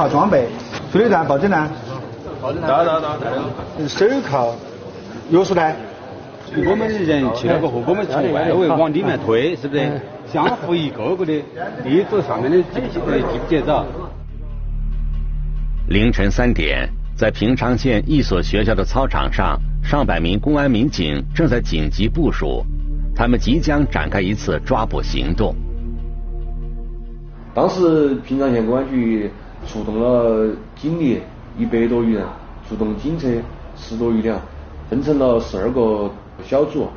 检查装备，催泪弹、报警呢？报警单。到到到手铐，钥匙呢？我们的人去了过后，我们从外围往里面推，是不是？相互一个个的立着上面的这些的记不记着？凌晨三点，在平昌县一所学校的操场上，上百名公安民警正在紧急部署，他们即将展开一次抓捕行动。当时平昌县公安局出动了警力一百多余人，出动警车十多余辆，分成了十二个。小组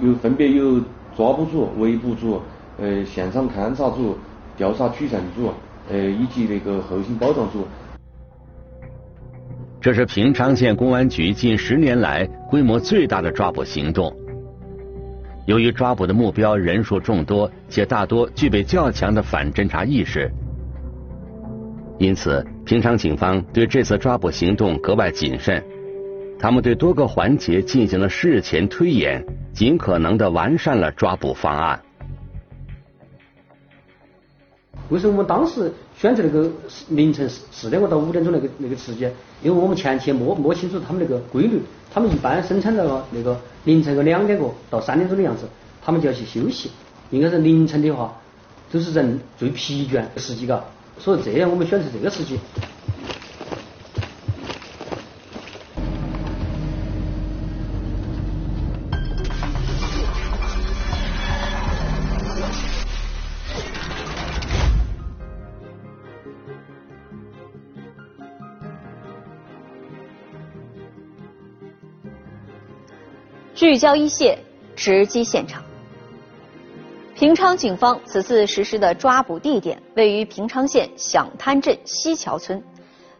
有分别有抓捕组、围捕组、呃现场勘查组、调查取证组，呃以及那个后勤保障组。这是平昌县公安局近十年来规模最大的抓捕行动。由于抓捕的目标人数众多，且大多具备较强的反侦查意识，因此平昌警方对这次抓捕行动格外谨慎。他们对多个环节进行了事前推演，尽可能的完善了抓捕方案。为什么我们当时选择那个凌晨四点过到五点钟那个那个时间？因为我们前期摸摸清楚他们那个规律，他们一般生产到了那个凌晨个两点过到三点钟的样子，他们就要去休息。应该是凌晨的话，都是人最疲倦的时机嘎，所以这样我们选择这个时机。聚焦一线，直击现场。平昌警方此次实施的抓捕地点位于平昌县响滩镇西桥村，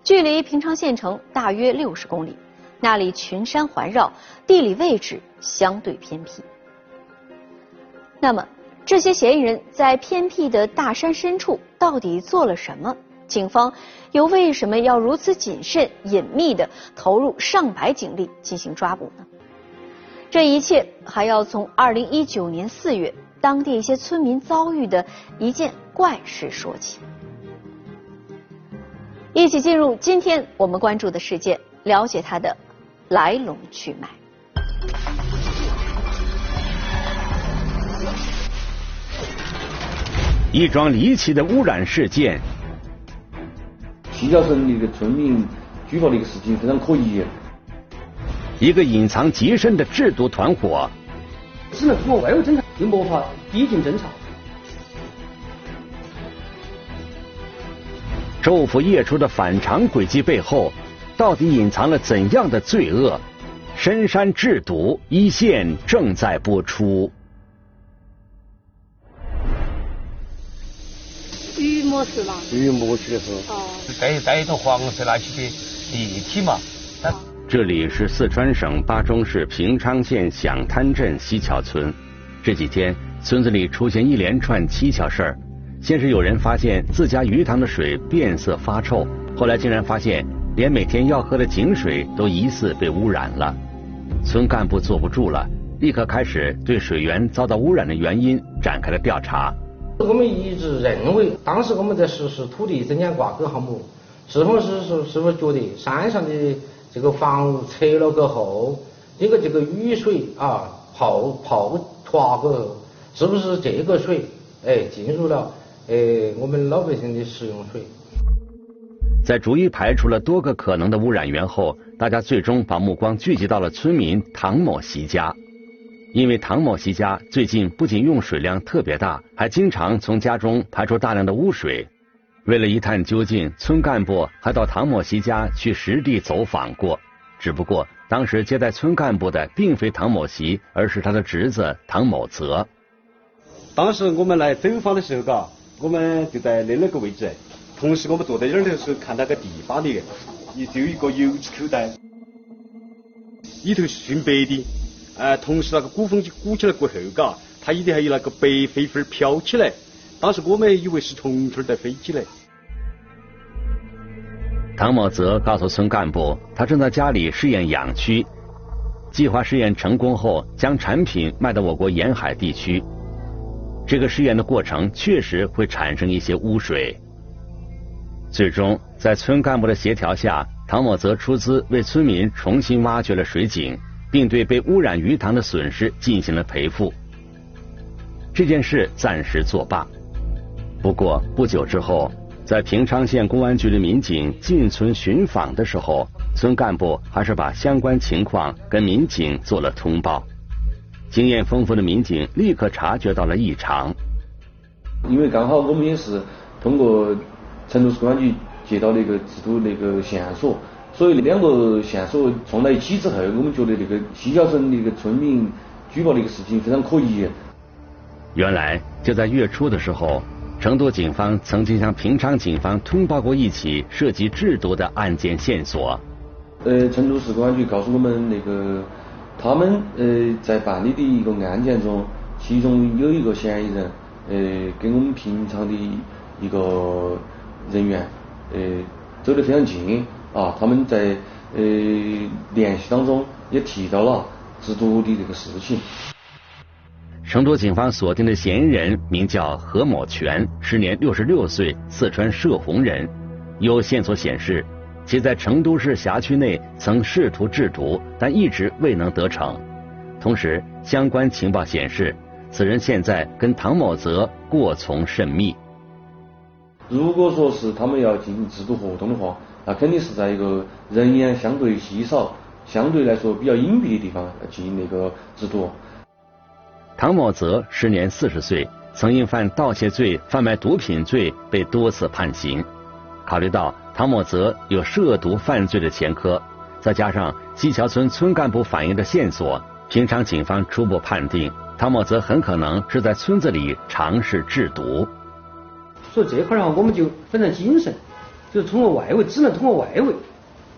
距离平昌县城大约六十公里。那里群山环绕，地理位置相对偏僻。那么，这些嫌疑人在偏僻的大山深处到底做了什么？警方又为什么要如此谨慎、隐秘的投入上百警力进行抓捕呢？这一切还要从二零一九年四月当地一些村民遭遇的一件怪事说起。一起进入今天我们关注的事件，了解它的来龙去脉。一桩离奇的污染事件。西郊村的一个村民举报的一个事情非常可疑。一个隐藏极深的制毒团伙，只能通过外围侦查，又没法逼近侦查。昼伏夜出的反常轨迹背后，到底隐藏了怎样的罪恶？深山制毒一线正在播出。雨没事嘛？雨没事的时候。哦。带带一种黄色那些的液体嘛。这里是四川省巴中市平昌县响滩镇西桥村。这几天，村子里出现一连串蹊跷事儿。先是有人发现自家鱼塘的水变色发臭，后来竟然发现连每天要喝的井水都疑似被污染了。村干部坐不住了，立刻开始对水源遭到污染的原因展开了调查。我们一直认为，当时我们在实施土地增减挂钩项目，是否是是是否觉得山上的？这个房屋拆了过后，这个这个雨水啊泡泡脱过后，是不是这个水哎进入了哎我们老百姓的食用水？在逐一排除了多个可能的污染源后，大家最终把目光聚集到了村民唐某席家，因为唐某席家最近不仅用水量特别大，还经常从家中排出大量的污水。为了一探究竟，村干部还到唐某席家去实地走访过。只不过当时接待村干部的并非唐某席，而是他的侄子唐某泽。当时我们来走访的时候，嘎，我们就在那那个位置。同时，我们坐在这儿的时候，看到个地方的，一就有一个油漆口袋，里头是熏白的。呃，同时那个鼓风机鼓起来过后，嘎，它里头还有那个白飞粉飘起来。当时我们以为是虫虫在飞起来。唐某泽告诉村干部，他正在家里试验养蛆，计划试验成功后将产品卖到我国沿海地区。这个试验的过程确实会产生一些污水。最终，在村干部的协调下，唐某泽出资为村民重新挖掘了水井，并对被污染鱼塘的损失进行了赔付。这件事暂时作罢。不过不久之后，在平昌县公安局的民警进村巡访的时候，村干部还是把相关情况跟民警做了通报。经验丰富的民警立刻察觉到了异常。因为刚好我们也是通过成都市公安局接到那个制度那个线索，所以两个线索撞在一起之后，我们觉得那个西郊村那个村民举报那个事情非常可疑。原来就在月初的时候，成都警方曾经向平昌警方通报过一起涉及制毒的案件线索。呃，成都市公安局告诉我们，那个他们呃在办理的一个案件中，其中有一个嫌疑人。呃，跟我们平昌的一个人员呃走得非常近啊，他们在呃联系当中也提到了制毒的这个事情。成都警方锁定的嫌疑人名叫何某全，时年六十六岁，四川射洪人。有线索显示，其在成都市辖区内曾试图制毒，但一直未能得逞。同时，相关情报显示。此人现在跟唐某泽过从甚密。如果说是他们要进行制毒活动的话，那肯定是在一个人烟相对稀少、相对来说比较隐蔽的地方进行那个制毒。唐某泽时年四十岁，曾因犯盗窃罪、贩卖毒品罪被多次判刑。考虑到唐某泽有涉毒犯罪的前科，再加上西桥村村干部反映的线索，平昌警方初步判定。唐某泽很可能是在村子里尝试制毒，所以这块的话，我们就非常谨慎，就是通过外围，只能通过外围，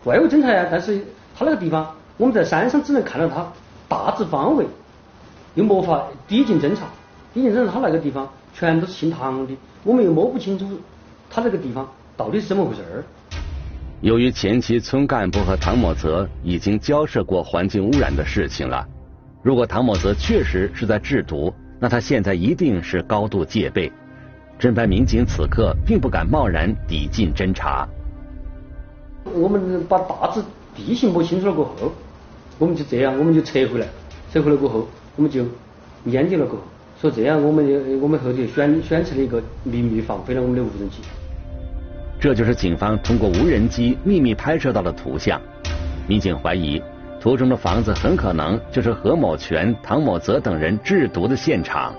外围侦查呀。但是他那个地方，我们在山上只能看到他大致方位，又没法抵近侦查。抵近侦查，他那个地方全都是姓唐的，我们又摸不清楚他那个地方到底是怎么回事儿。由于前期村干部和唐某泽已经交涉过环境污染的事情了。如果唐某泽确实是在制毒，那他现在一定是高度戒备。侦办民警此刻并不敢贸然抵近侦查。我们把大致地形摸清楚了过后，我们就这样，我们就撤回来。撤回来过后，我们就研究了过后，说这样，我们我们后头选选择了一个秘密放飞了我们的无人机。这就是警方通过无人机秘密拍摄到的图像。民警怀疑。图中的房子很可能就是何某全、唐某泽等人制毒的现场。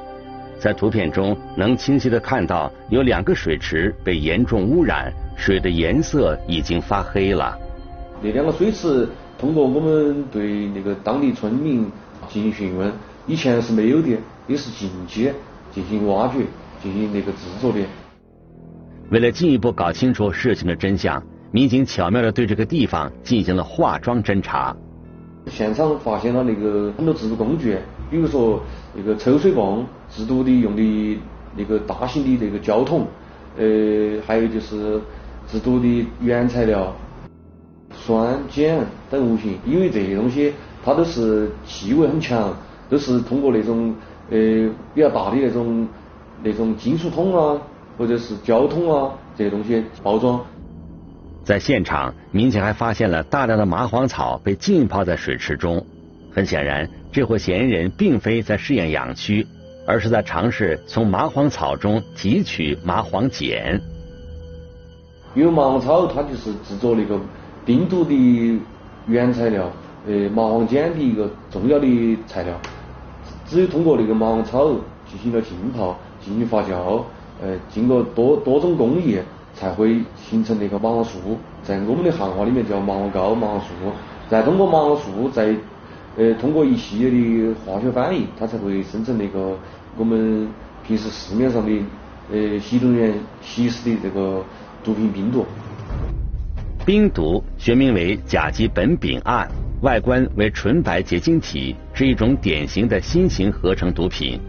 在图片中能清晰的看到有两个水池被严重污染，水的颜色已经发黑了。那两个水池通过我们对那个当地村民进行询问，以前是没有的，也是近期进行挖掘、进行那个制作的。为了进一步搞清楚事情的真相，民警巧妙的对这个地方进行了化妆侦查。现场发现了那个很多制毒工具，比如说那个抽水泵、制毒的用的那个大型的那个胶桶，呃，还有就是制毒的原材料酸碱等物品，因为这些东西它都是气味很强，都是通过那种呃比较大的那种那种金属桶啊，或者是胶桶啊这些东西包装。在现场，民警还发现了大量的麻黄草被浸泡在水池中。很显然，这伙嫌疑人并非在试验养蛆，而是在尝试从麻黄草中提取麻黄碱。因为麻黄草它就是制作那个冰毒的原材料，呃，麻黄碱的一个重要的材料。只有通过那个麻黄草进行了浸泡、进行发酵，呃，经过多多种工艺。才会形成那个麻黄素，在我们的汉话里面叫麻黄膏、麻黄素，再通过麻黄素，再呃通过一系列的化学反应，它才会生成那个我们平时市面上的呃吸毒人员吸食的这个毒品冰毒。冰毒学名为甲基苯丙胺，外观为纯白结晶体，是一种典型的新型合成毒品。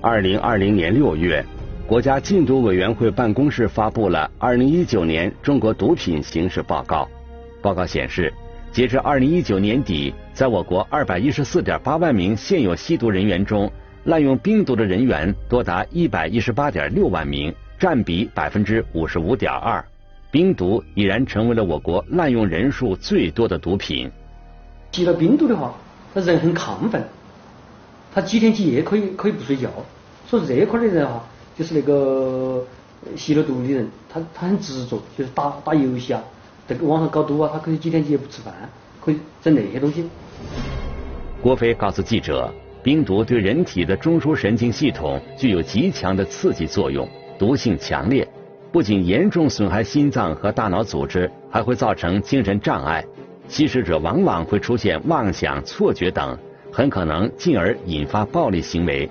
二零二零年六月。国家禁毒委员会办公室发布了《二零一九年中国毒品形势报告》。报告显示，截至二零一九年底，在我国二百一十四点八万名现有吸毒人员中，滥用冰毒的人员多达一百一十八点六万名，占比百分之五十五点二。冰毒已然成为了我国滥用人数最多的毒品。吸了冰毒的话，他人很亢奋，他几天几夜可以可以不睡觉。所以这一块的人哈，就是那个吸了毒的人，他他很执着，就是打打游戏啊，在网上搞赌啊，他可以几天几夜不吃饭，可以整那些东西。郭飞告诉记者，冰毒对人体的中枢神经系统具有极强的刺激作用，毒性强烈，不仅严重损害心脏和大脑组织，还会造成精神障碍。吸食者往往会出现妄想、错觉等，很可能进而引发暴力行为。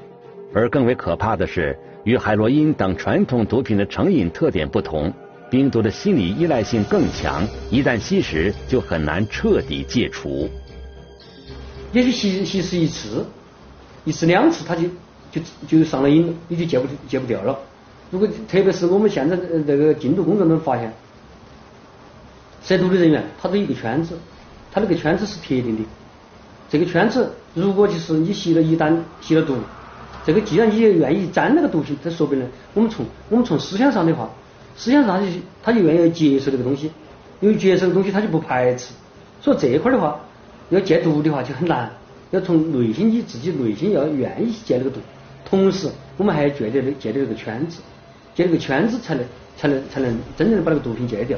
而更为可怕的是，与海洛因等传统毒品的成瘾特点不同，冰毒的心理依赖性更强，一旦吸食就很难彻底戒除。也许吸吸食一次、一次两次，他就就就上了瘾了，你就戒不戒不掉了。如果特别是我们现在这个禁毒工作中发现，涉毒的人员他都有一个圈子，他那个圈子是特定的。这个圈子如果就是你吸了一旦吸了毒，这个既然你也愿意沾那个毒品，这说白了，我们从我们从思想上的话，思想上他就他就愿意接受这个东西，因为接受的东西他就不排斥。所以这一块的话，要戒毒的话就很难，要从内心你自己内心要愿意戒这个毒，同时我们还要戒掉戒掉这个圈子，戒这个圈子才能才能才能真正的把这个毒品戒掉。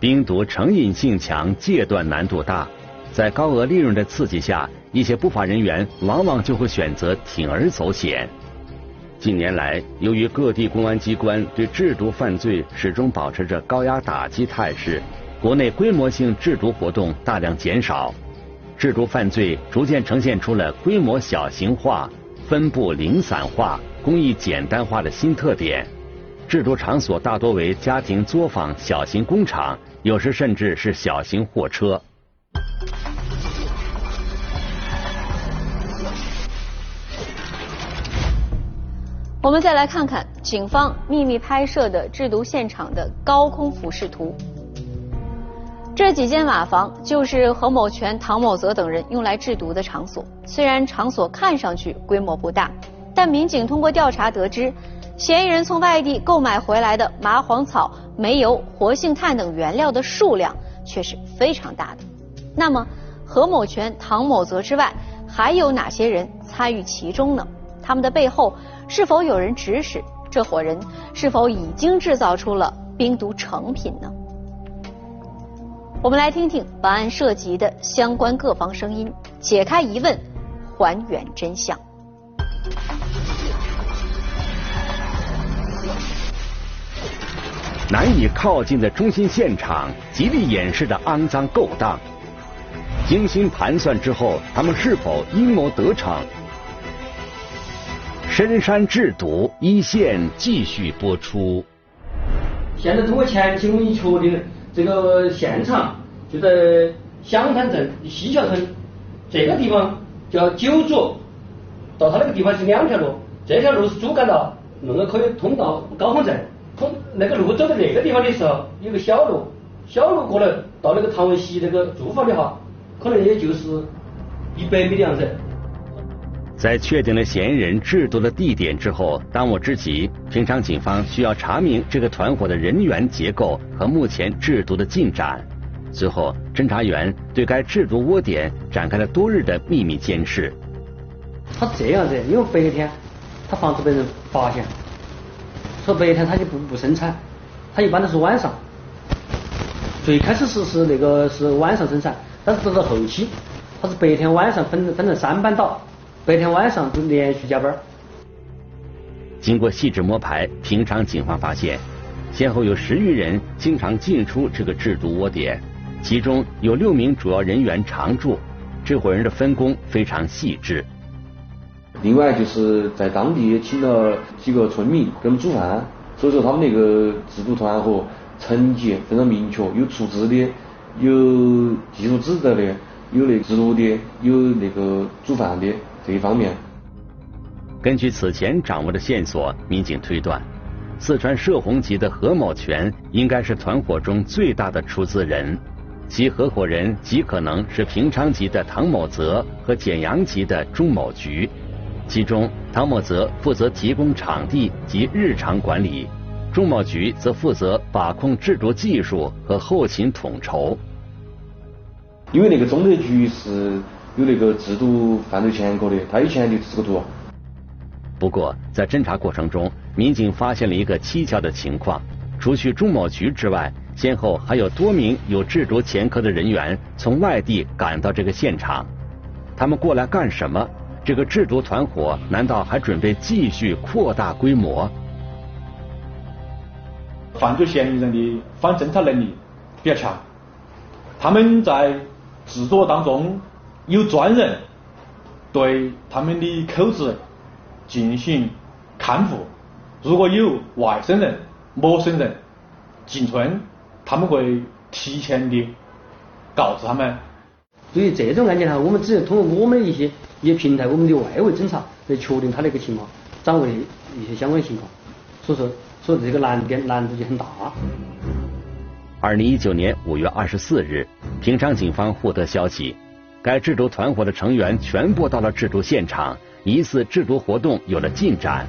冰毒成瘾性强，戒断难度大，在高额利润的刺激下，一些不法人员往往就会选择铤而走险。近年来，由于各地公安机关对制毒犯罪始终保持着高压打击态势，国内规模性制毒活动大量减少，制毒犯罪逐渐呈现出了规模小型化、分布零散化、工艺简单化的新特点。制毒场所大多为家庭作坊、小型工厂。有时甚至是小型货车。我们再来看看警方秘密拍摄的制毒现场的高空俯视图。这几间瓦房就是何某权、唐某泽等人用来制毒的场所。虽然场所看上去规模不大，但民警通过调查得知。嫌疑人从外地购买回来的麻黄草、煤油、活性炭等原料的数量却是非常大的。那么，何某权、唐某泽之外，还有哪些人参与其中呢？他们的背后是否有人指使？这伙人是否已经制造出了冰毒成品呢？我们来听听本案涉及的相关各方声音，解开疑问，还原真相。难以靠近的中心现场，极力掩饰的肮脏勾当，精心盘算之后，他们是否阴谋得逞？深山制毒一线继续播出。现在通过前期我们已确定，这个现场就在湘滩镇西桥村这个地方，叫九组，到他那个地方是两条路，这条路是主干道，那个可以通到高峰镇。从那个路走到那个地方的时候，有个小路，小路过来到那个唐文熙那个住房的话，可能也就是一百米的样子。在确定了嫌疑人制毒的地点之后，当务之急，平昌警方需要查明这个团伙的人员结构和目前制毒的进展。随后，侦查员对该制毒窝点展开了多日的秘密监视。他这样子，因为白天他防止被人发现。说白天他就不不生产，他一般都是晚上。最开始是是那个是晚上生产，但是到到后期，他是白天晚上分分成三班倒，白天晚上都连续加班。经过细致摸排，平昌警方发现，先后有十余人经常进出这个制毒窝点，其中有六名主要人员常驻，这伙人的分工非常细致。另外就是在当地也请了几个村民给我们煮饭，所以说他们那个制毒团伙层级非常明确，有出资的，有技术指导的，有那制毒的，有那个煮饭的这一方面。根据此前掌握的线索，民警推断，四川射洪籍的何某权应该是团伙中最大的出资人，其合伙人极可能是平昌籍的唐某泽和简阳籍的钟某菊。其中，唐某泽负责提供场地及日常管理，钟某局则负责把控制毒技术和后勤统筹。因为那个中特局是有那个制毒犯罪前科的，他以前就制过毒。不过，在侦查过程中，民警发现了一个蹊跷的情况：除去钟某局之外，先后还有多名有制毒前科的人员从外地赶到这个现场。他们过来干什么？这个制毒团伙难道还准备继续扩大规模？犯罪嫌疑人的反侦查能力比较强，他们在制作当中有专人对他们的口子进行看护，如果有外省人、陌生人进村，他们会提前的告知他们。对于这种案件哈，我们只能通过我们一些一些平台，我们的外围侦查来确定他那个情况，掌握的一些相关情况。所以说，所以这个难点难度就很大。二零一九年五月二十四日，平昌警方获得消息，该制毒团伙的成员全部到了制毒现场，疑似制毒活动有了进展。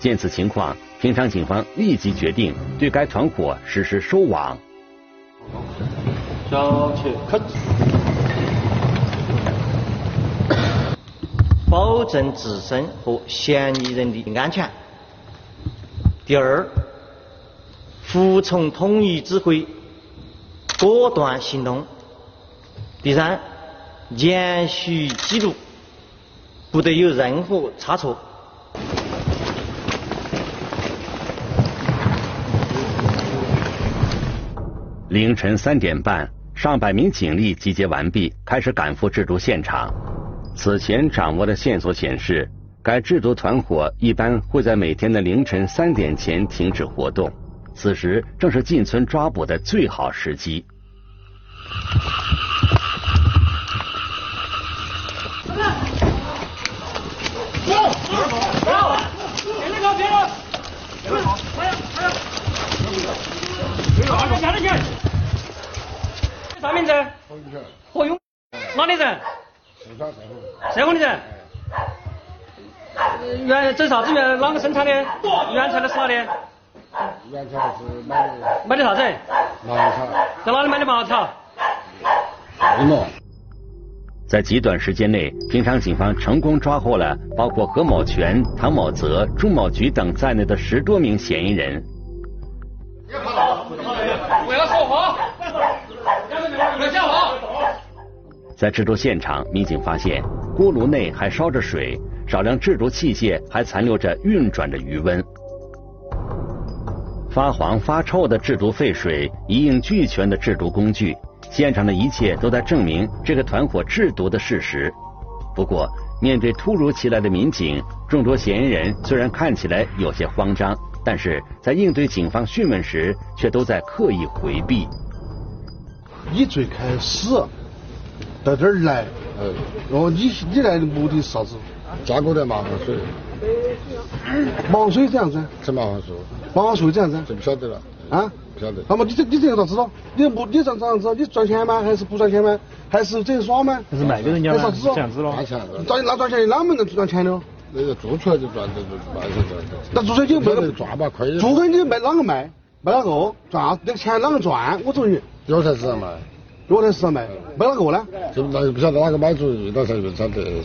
见此情况，平昌警方立即决定对该团伙实施收网。小切开。保证自身和嫌疑人的安全。第二，服从统一指挥，果断行动。第三，严续记录，不得有任何差错。凌晨三点半，上百名警力集结完毕，开始赶赴制毒现场。此前掌握的线索显示，该制毒团伙一般会在每天的凌晨三点前停止活动，此时正是进村抓捕的最好时机。啥名字？何勇。哪里人？社工的人，原这啥子原啷个生产的？原材料是哪里？原材料是买的。买的啥子？茅草。在哪里买的茅草？在极短时间内，平昌警方成功抓获了包括何某全、唐某泽、朱某菊等在内的十多名嫌疑人。为了说话，要讲话。在制毒现场，民警发现锅炉内还烧着水，少量制毒器械还残留着运转的余温。发黄发臭的制毒废水，一应俱全的制毒工具，现场的一切都在证明这个团伙制毒的事实。不过，面对突如其来的民警，众多嫌疑人虽然看起来有些慌张，但是在应对警方讯问时，却都在刻意回避。你最开始。到这儿来，嗯，哦，你你来的目的是啥子？抓过来麻黄水。麻黄水这样子？吃麻黄水。麻黄水这样子？就不晓得了。啊？不晓得。那么你这你这个咋知道？你目你这这样子？你赚钱吗？还是不赚钱吗？还是整耍吗？还是卖给人家吗？这样子咯。赚钱。赚那赚钱哪门能赚钱呢？那个做出来就赚，就就卖就赚。那做出来就卖赚吧，亏。做出来你卖啷个卖？卖哪个？赚那个钱啷个赚？我问你。药材市场卖。药材市场卖。买哪个呢？就那就不晓得哪个买主，那才就晓得。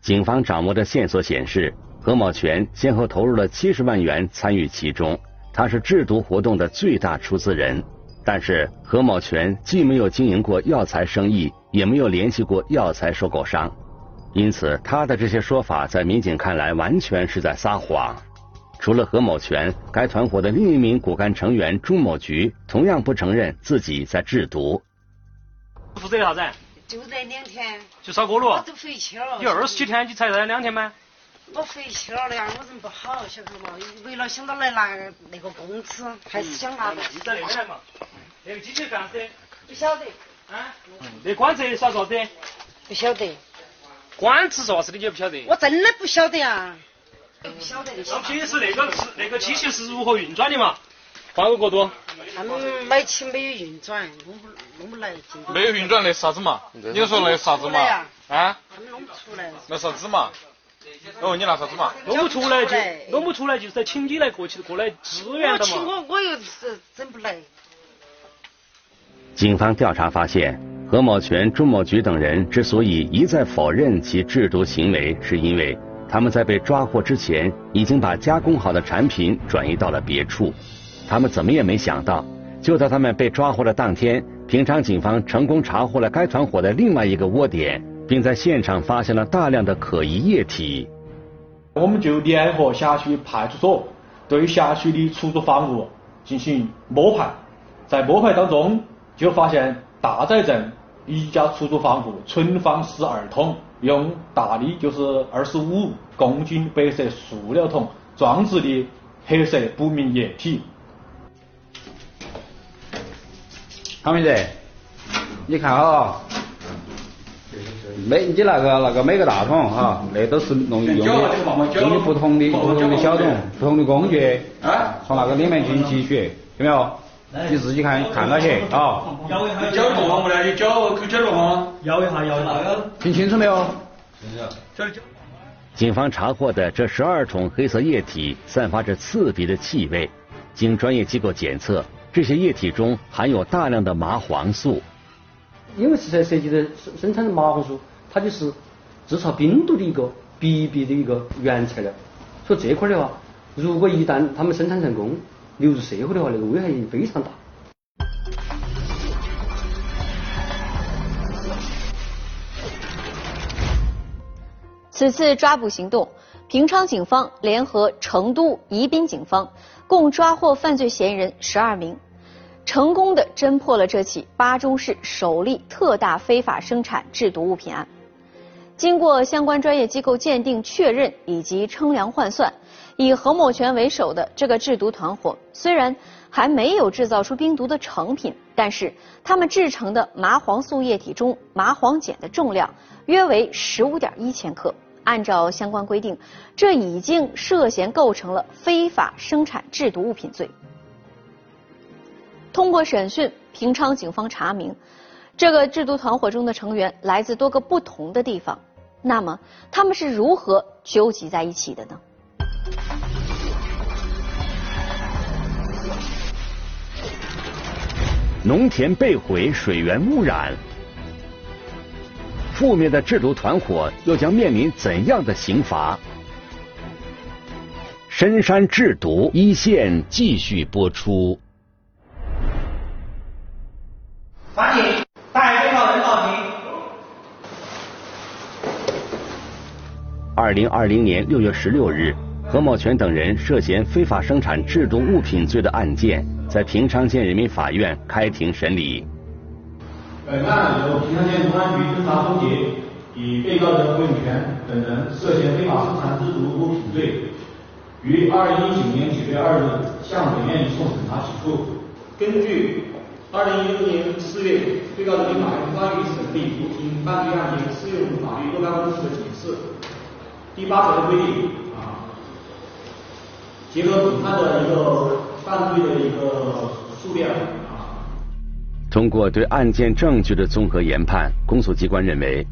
警方掌握的线索显示，何某全先后投入了七十万元参与其中，他是制毒活动的最大出资人。但是何某全既没有经营过药材生意，也没有联系过药材收购商，因此他的这些说法在民警看来完全是在撒谎。除了何某全，该团伙的另一名骨干成员朱某菊同样不承认自己在制毒。负责的啥子？就这两天。就烧锅炉。我都回去了。你二十几天，你才来两天吗？我回去了的呀，我人不好，晓得嘛？为了想到来拿那个工资，还是想拿的。你在那边来嘛？那个机器干啥子？不晓得。啊？那管子耍啥子？不晓得。管子啥子的你也不晓得？我真的不晓得啊。不晓得。那平时那个是那个机器是如何运转的嘛？换个过多。他们买起没有运转，弄不弄不来。没有运转那啥子嘛？你说那啥子嘛？啊？他们弄不出来。那啥子嘛？哦，你拿啥子嘛？弄不出来就弄不出来，就是在请你来过去过来支援的嘛。我请我我又是整不来。警方调查发现，何某全、朱某菊等人之所以一再否认其制毒行为，是因为他们在被抓获之前已经把加工好的产品转移到了别处。他们怎么也没想到，就在他们被抓获的当天，平昌警方成功查获了该团伙的另外一个窝点，并在现场发现了大量的可疑液体。我们就联合辖区派出所对辖区的出租房屋进行摸排，在摸排当中。就发现大寨镇一家出租房屋存放十二桶用大的就是二十五公斤白色塑料桶装置的黑色不明液体。唐明德，你看啊，每你那个那个每个大桶哈，那都是用用的用的不同的不同的小桶不同的工具，从那个里面进行提取，有没有？你自己看看到去啊！摇一下，摇一下，来，你搅可搅了吗？摇一下，摇一下。听清楚没有？清楚。警方查获的这十二桶黑色液体散发着刺鼻的气味，经专业机构检测，这些液体中含有大量的麻黄素。因为是在涉及的生生产的麻黄素，它就是制造冰毒的一个必备的一个原材料。所以这块的话，如果一旦他们生产成功，流入社会的话，那个危害性非常大。此次抓捕行动，平昌警方联合成都、宜宾警方，共抓获犯罪嫌疑人十二名，成功的侦破了这起巴中市首例特大非法生产制毒物品案。经过相关专业机构鉴定确认以及称量换算。以何某全为首的这个制毒团伙，虽然还没有制造出冰毒的成品，但是他们制成的麻黄素液体中麻黄碱的重量约为十五点一千克。按照相关规定，这已经涉嫌构成了非法生产制毒物品罪。通过审讯，平昌警方查明，这个制毒团伙中的成员来自多个不同的地方。那么，他们是如何纠集在一起的呢？农田被毁，水源污染，覆灭的制毒团伙又将面临怎样的刑罚？深山制毒一线继续播出。抓紧带被告人到庭。二零二零年六月十六日。何某全等人涉嫌非法生产制毒物品罪的案件，在平昌县人民法院开庭审理。本案由平昌县公安局侦查终结，以被告人何永全等人涉嫌非法生产制毒物品罪，于二零一九年九月二日向本院移送审查起诉。根据二零一六年四月最高人民法院关于审理毒品犯罪案件适用法律若干问题的解释第八条的规定啊。结合本案的一个犯罪的一个数量啊，通过对案件证据的综合研判，公诉机关认为，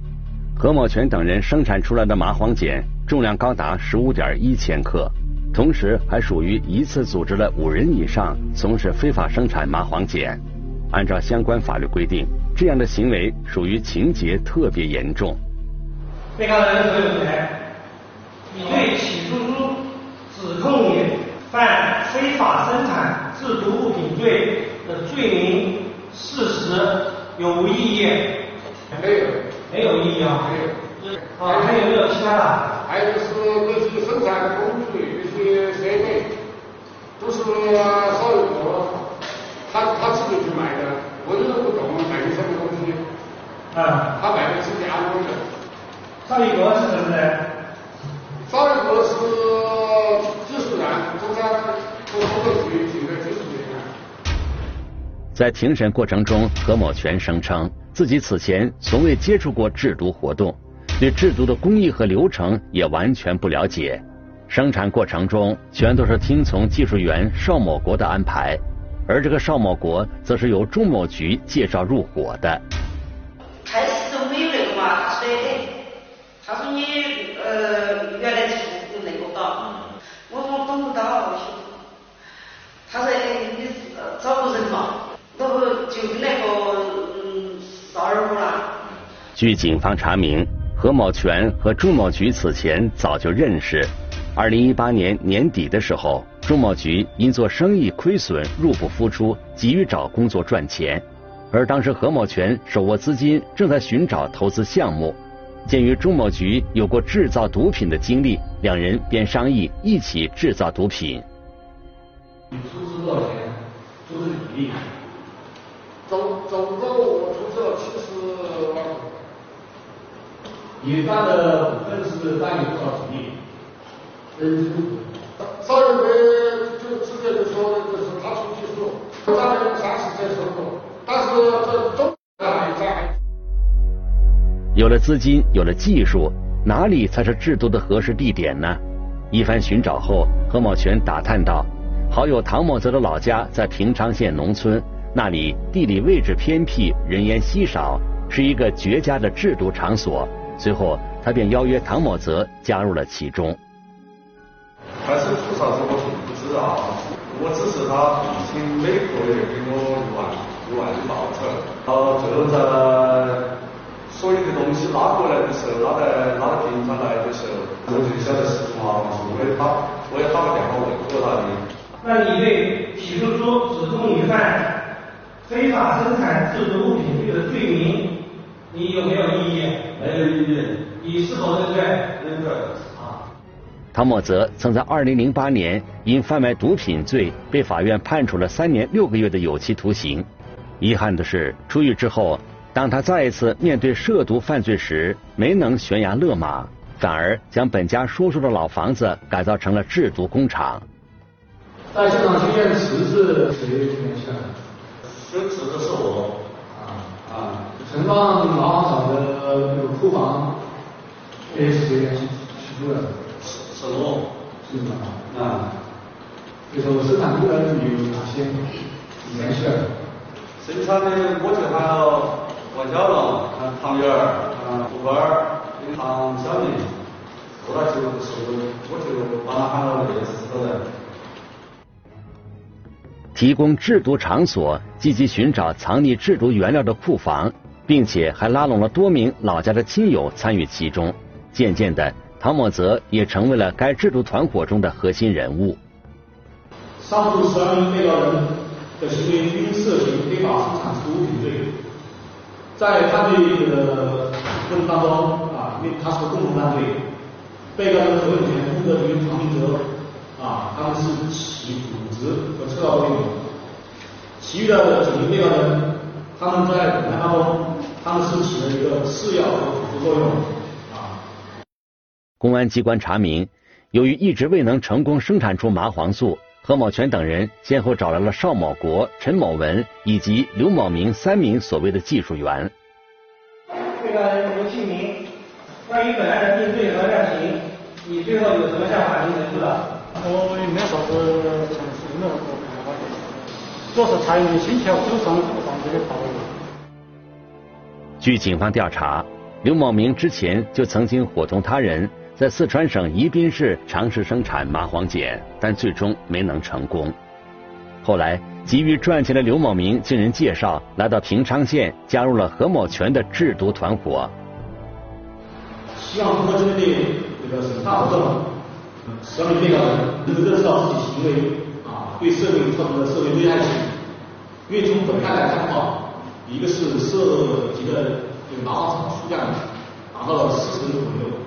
何某全等人生产出来的麻黄碱重量高达十五点一千克，同时还属于一次组织了五人以上从事非法生产麻黄碱。按照相关法律规定，这样的行为属于情节特别严重。被告人何永全，你对起诉书。指控你犯非法生产制毒物品罪的罪名事实有无异议？没有，没有异议啊。没有。啊，还有没有其他的？还有是那些生产工具、那些设备，都是少一个，他他自己去买的，我都不懂买的什么东西。啊。他买的是加工的。少一个是什么呢？邵一个是。在庭审过程中，何某全声称自己此前从未接触过制毒活动，对制毒的工艺和流程也完全不了解。生产过程中全都是听从技术员邵某国的安排，而这个邵某国则是由钟某局介绍入伙的。开始都没有那个嘛，他说，他说你呃。原来就是那个搞。我说我懂不到，他说你找个人嘛，那个就跟那个嗯少儿湖啦。据警方查明，何某全和朱某菊此前早就认识。二零一八年年底的时候，朱某菊因做生意亏损，入不敷出，急于找工作赚钱。而当时何某全手握资金，正在寻找投资项目。鉴于朱某菊有过制造毒品的经历，两人便商议一起制造毒品。你出资多少钱？出资比例？总总共我出资了七十万。你占的股份是占有多少比例？嗯，上一回就直接就说的就是他出去数，占了三十再收入，但是这中还。有了资金，有了技术，哪里才是制毒的合适地点呢？一番寻找后，何某全打探到，好友唐某泽的老家在平昌县农村，那里地理位置偏僻，人烟稀少，是一个绝佳的制毒场所。随后，他便邀约唐某泽加入了其中。开始做啥子我并不知道，我只是他已经每个月给我一万万一万的报酬，然后最后在所有的东西拉过来的时候，拉在拉到平昌来的时候，我就晓得是麻黄树，我也打我也打个电话问过他的。那你对起诉书指控你犯非法生产制毒物品罪的罪名，你有没有异议？没有异议。你是否认罪？认罪。唐某泽曾在2008年因贩卖毒品罪被法院判处了三年六个月的有期徒刑。遗憾的是，出狱之后，当他再一次面对涉毒犯罪时，没能悬崖勒马，反而将本家叔叔的老房子改造成了制毒工厂。在现场期间，持是谁出现的？这持的是我。啊啊！存放麻黄草的那个库房，也是谁联系起诉的？是我。是吗？啊。就说生产部的有哪些联系？生产的我就喊了王小龙、唐元儿、胡班儿、唐小明，后来就是我就把他喊了那四个人。提供制毒场所，积极寻找藏匿制毒原料的库房，并且还拉拢了多名老家的亲友参与其中。渐渐的，唐某泽也成为了该制毒团伙中的核心人物。上述十二名被告人的行为均涉嫌非法生产毒品罪，在犯罪的过程当中啊，因为他是共同犯罪，被告人何永全、穆德军、唐明哲啊，他们是起组织和策划作用，其余的几名被告人，他们在本案当中，他们是起了一个次要和辅助作用。公安机关查明，由于一直未能成功生产出麻黄素，何某全等人先后找来了邵某国、陈某文以及刘某明三名所谓的技术员。被告人刘庆明，关于本案的定罪和量刑，你最后有什么向法庭陈述的？我也没啥子陈述，没啥子看法，主要是裁定先前手上犯罪的道理。据警方调查，刘某明之前就曾经伙同他人。在四川省宜宾市尝试生产麻黄碱，但最终没能成功。后来，急于赚钱的刘某明经人介绍，来到平昌县，加入了何某全的制毒团伙。希望通过这边的这个审查活动，十二名被告人能够认识到自己行为啊对社会造成的社会危害性。因为从本案来看的话，一个是涉及的这个麻黄草数量达到了四十个左右。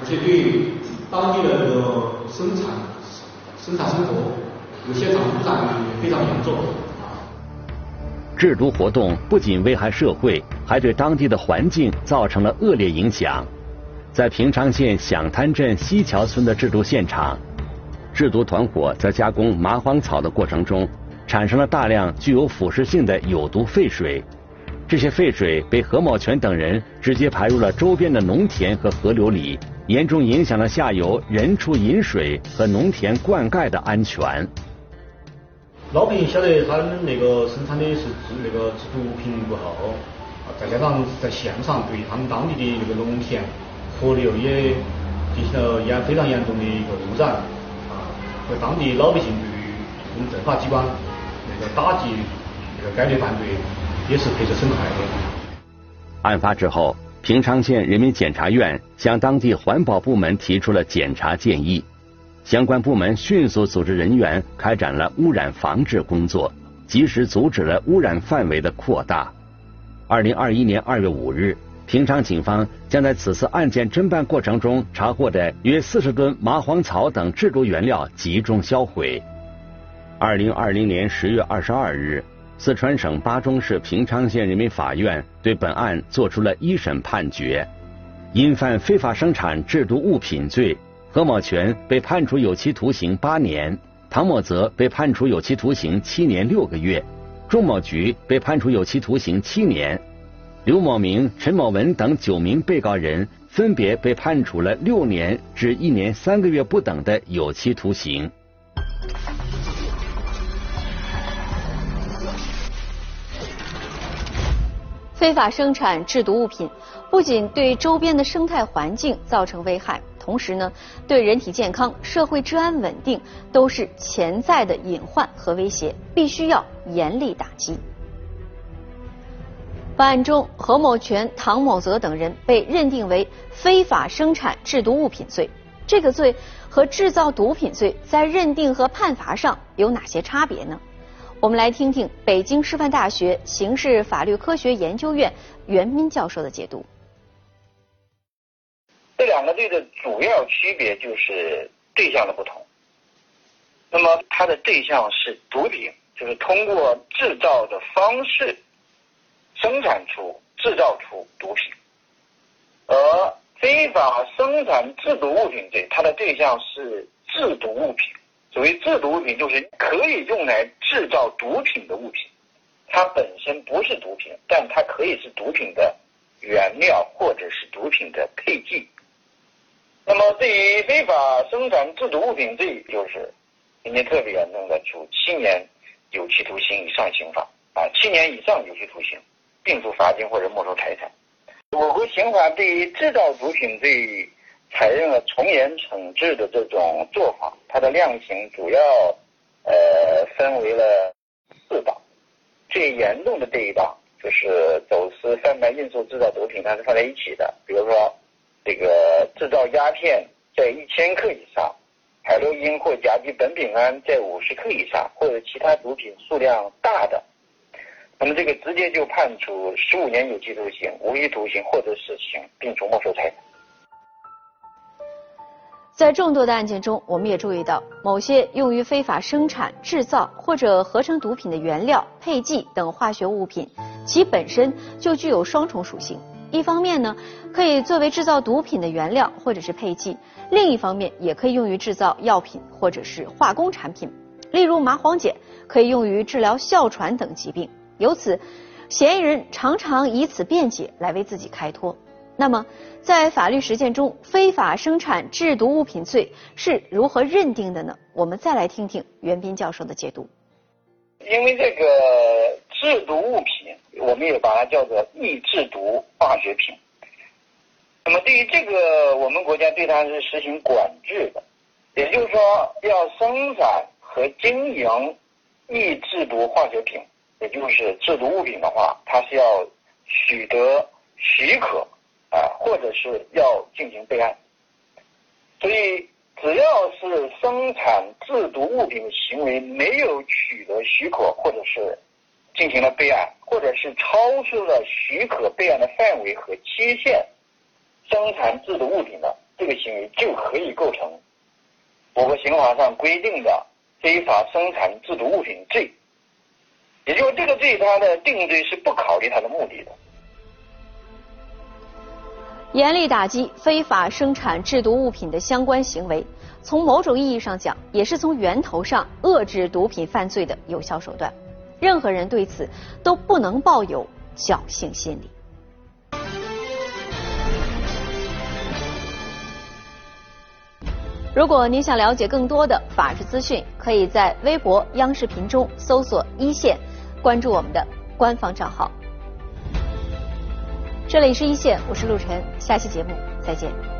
而且对当地的这个生产、生产生活，有现场污染也非常严重。制毒活动不仅危害社会，还对当地的环境造成了恶劣影响。在平昌县响滩镇西桥村的制毒现场，制毒团伙在加工麻黄草的过程中，产生了大量具有腐蚀性的有毒废水。这些废水被何某全等人直接排入了周边的农田和河流里。严重影响了下游人畜饮水和农田灌溉的安全。老百姓晓得他们那个生产的是制那个制毒品过后，再加上在现场对他们当地的那个农田、河流也进行了严非常严重的一个污染啊，和当地老百姓对于我们政法机关那个打击那个该类犯罪也是赔着损害的。案发之后，平昌县人民检察院向当地环保部门提出了检查建议，相关部门迅速组织人员开展了污染防治工作，及时阻止了污染范围的扩大。二零二一年二月五日。平昌警方将在此次案件侦办过程中查获的约四十吨麻黄草等制毒原料集中销毁。二零二零年十月二十二日，四川省巴中市平昌县人民法院对本案作出了一审判决，因犯非法生产制毒物品罪，何某全被判处有期徒刑八年，唐某泽被判处有期徒刑七年六个月，仲某菊被判处有期徒刑七年。刘某明、陈某文等九名被告人分别被判处了六年至一年三个月不等的有期徒刑。非法生产制毒物品不仅对周边的生态环境造成危害，同时呢，对人体健康、社会治安稳定都是潜在的隐患和威胁，必须要严厉打击。本案中，何某全、唐某泽等人被认定为非法生产制毒物品罪。这个罪和制造毒品罪在认定和判罚上有哪些差别呢？我们来听听北京师范大学刑事法律科学研究院袁斌教授的解读。这两个罪的主要区别就是对象的不同。那么，它的对象是毒品，就是通过制造的方式。生产出、制造出毒品，而非法生产制毒物品罪，它的对象是制毒物品。所谓制毒物品，就是可以用来制造毒品的物品，它本身不是毒品，但它可以是毒品的原料或者是毒品的配剂。那么，对于非法生产制毒物品罪，就是情节特别严重的，处七年有期徒刑以上刑罚啊，七年以上有期徒刑。并处罚金或者没收财产。我国刑法对于制造毒品罪采用了从严惩治的这种做法，它的量刑主要呃分为了四档。最严重的这一档就是走私、贩卖、运输、制造毒品，它是放在一起的。比如说，这个制造鸦片在一千克以上，海洛因或甲基苯丙胺在五十克以上，或者其他毒品数量大的。那么这个直接就判处十五年有期徒刑、无期徒刑或者死刑，并处没收财产。在众多的案件中，我们也注意到，某些用于非法生产、制造或者合成毒品的原料、配剂等化学物品，其本身就具有双重属性。一方面呢，可以作为制造毒品的原料或者是配剂；另一方面，也可以用于制造药品或者是化工产品。例如，麻黄碱可以用于治疗哮喘等疾病。由此，嫌疑人常常以此辩解来为自己开脱。那么，在法律实践中，非法生产制毒物品罪是如何认定的呢？我们再来听听袁斌教授的解读。因为这个制毒物品，我们也把它叫做易制毒化学品。那么，对于这个，我们国家对它是实行管制的，也就是说，要生产和经营易制毒化学品。也就是制毒物品的话，它是要取得许可啊，或者是要进行备案。所以，只要是生产制毒物品的行为没有取得许可，或者是进行了备案，或者是超出了许可备案的范围和期限，生产制毒物品的这个行为就可以构成我国刑法上规定的非法生产制毒物品罪。也就是这个罪，它的定罪是不考虑它的目的的。严厉打击非法生产制毒物品的相关行为，从某种意义上讲，也是从源头上遏制毒品犯罪的有效手段。任何人对此都不能抱有侥幸心理。如果您想了解更多的法治资讯，可以在微博、央视频中搜索“一线”。关注我们的官方账号。这里是一线，我是陆晨，下期节目再见。